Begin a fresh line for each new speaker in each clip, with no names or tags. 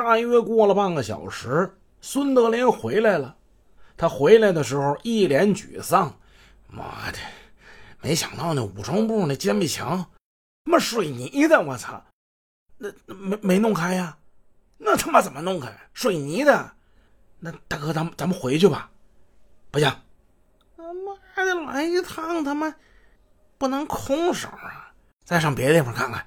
大约过了半个小时，孙德林回来了。他回来的时候一脸沮丧，妈的，没想到那武装部那坚壁墙，他妈水泥的，我操，那没没弄开呀？那他妈怎么弄开？水泥的？那大哥，咱们咱们回去吧。不行，他妈的来一趟，他妈不能空手啊！再上别的地方看看。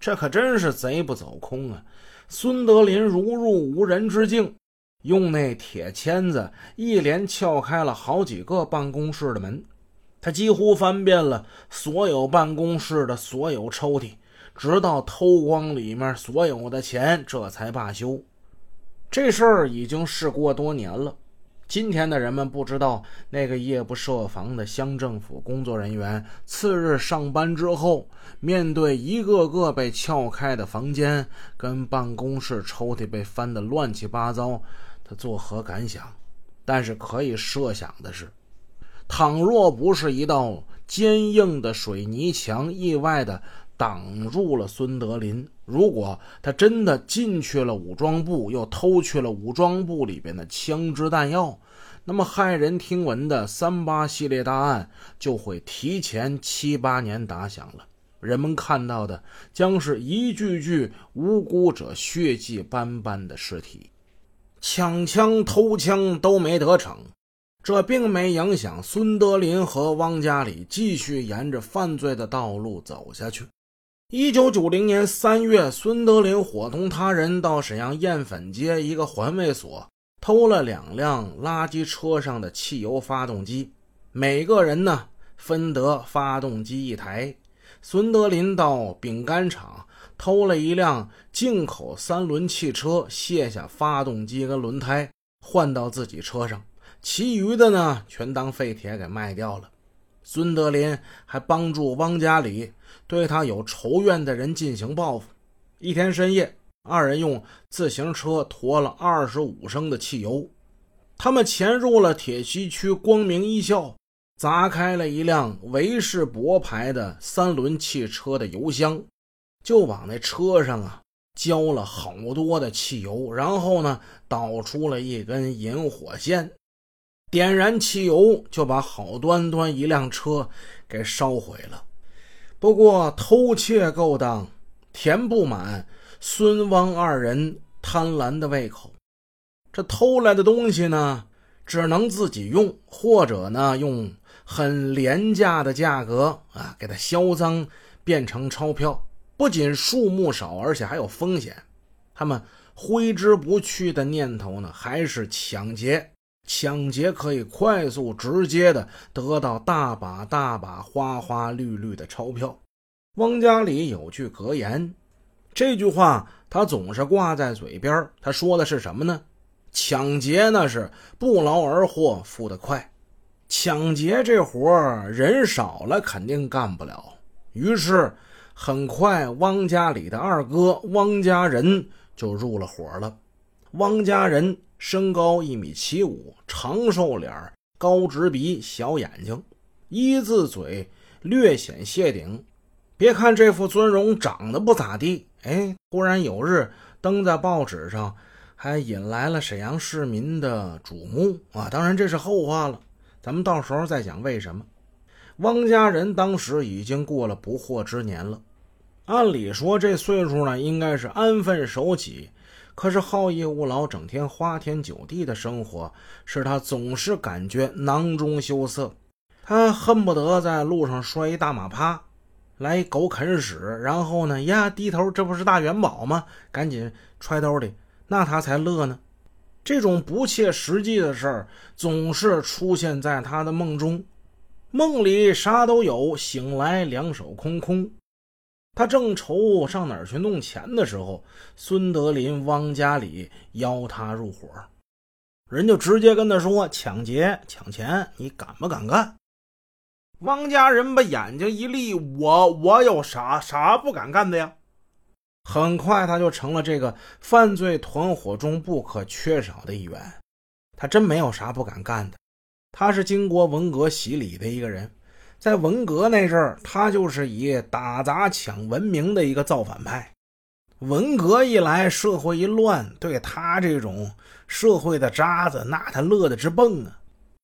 这可真是贼不走空啊！孙德林如入无人之境。用那铁签子一连撬开了好几个办公室的门，他几乎翻遍了所有办公室的所有抽屉，直到偷光里面所有的钱，这才罢休。这事儿已经事过多年了。今天的人们不知道，那个夜不设防的乡政府工作人员，次日上班之后，面对一个个被撬开的房间跟办公室抽屉被翻得乱七八糟。他作何感想？但是可以设想的是，倘若不是一道坚硬的水泥墙意外的挡住了孙德林，如果他真的进去了武装部，又偷去了武装部里边的枪支弹药，那么骇人听闻的三八系列大案就会提前七八年打响了。人们看到的将是一具具无辜者血迹斑斑的尸体。抢枪偷枪都没得逞，这并没影响孙德林和汪家里继续沿着犯罪的道路走下去。一九九零年三月，孙德林伙同他人到沈阳燕粉街一个环卫所偷了两辆垃圾车上的汽油发动机，每个人呢分得发动机一台。孙德林到饼干厂。偷了一辆进口三轮汽车，卸下发动机跟轮胎，换到自己车上，其余的呢，全当废铁给卖掉了。孙德林还帮助汪家里对他有仇怨的人进行报复。一天深夜，二人用自行车驮了二十五升的汽油，他们潜入了铁西区光明一校，砸开了一辆维世博牌的三轮汽车的油箱。就往那车上啊浇了好多的汽油，然后呢导出了一根引火线，点燃汽油就把好端端一辆车给烧毁了。不过偷窃勾当填不满孙汪二人贪婪的胃口，这偷来的东西呢只能自己用，或者呢用很廉价的价格啊给它销赃变成钞票。不仅数目少，而且还有风险。他们挥之不去的念头呢，还是抢劫。抢劫可以快速直接的得到大把大把花花绿绿的钞票。汪家里有句格言，这句话他总是挂在嘴边。他说的是什么呢？抢劫那是不劳而获，富得快。抢劫这活人少了肯定干不了。于是。很快，汪家里的二哥汪家人就入了伙了。汪家人身高一米七五，长瘦脸，高直鼻，小眼睛，一字嘴，略显谢顶。别看这副尊容长得不咋地，哎，忽然有日登在报纸上，还引来了沈阳市民的瞩目啊！当然这是后话了，咱们到时候再讲为什么。汪家人当时已经过了不惑之年了。按理说，这岁数呢，应该是安分守己。可是好逸恶劳、整天花天酒地的生活，使他总是感觉囊中羞涩。他恨不得在路上摔一大马趴，来狗啃屎，然后呢，呀，低头，这不是大元宝吗？赶紧揣兜里，那他才乐呢。这种不切实际的事儿，总是出现在他的梦中。梦里啥都有，醒来两手空空。他正愁上哪儿去弄钱的时候，孙德林、汪家里邀他入伙，人就直接跟他说：“抢劫、抢钱，你敢不敢干？”汪家人把眼睛一立：“我我有啥啥不敢干的呀？”很快，他就成了这个犯罪团伙中不可缺少的一员。他真没有啥不敢干的，他是经过文革洗礼的一个人。在文革那阵儿，他就是以打砸抢闻名的一个造反派。文革一来，社会一乱，对他这种社会的渣子，那他乐得直蹦啊！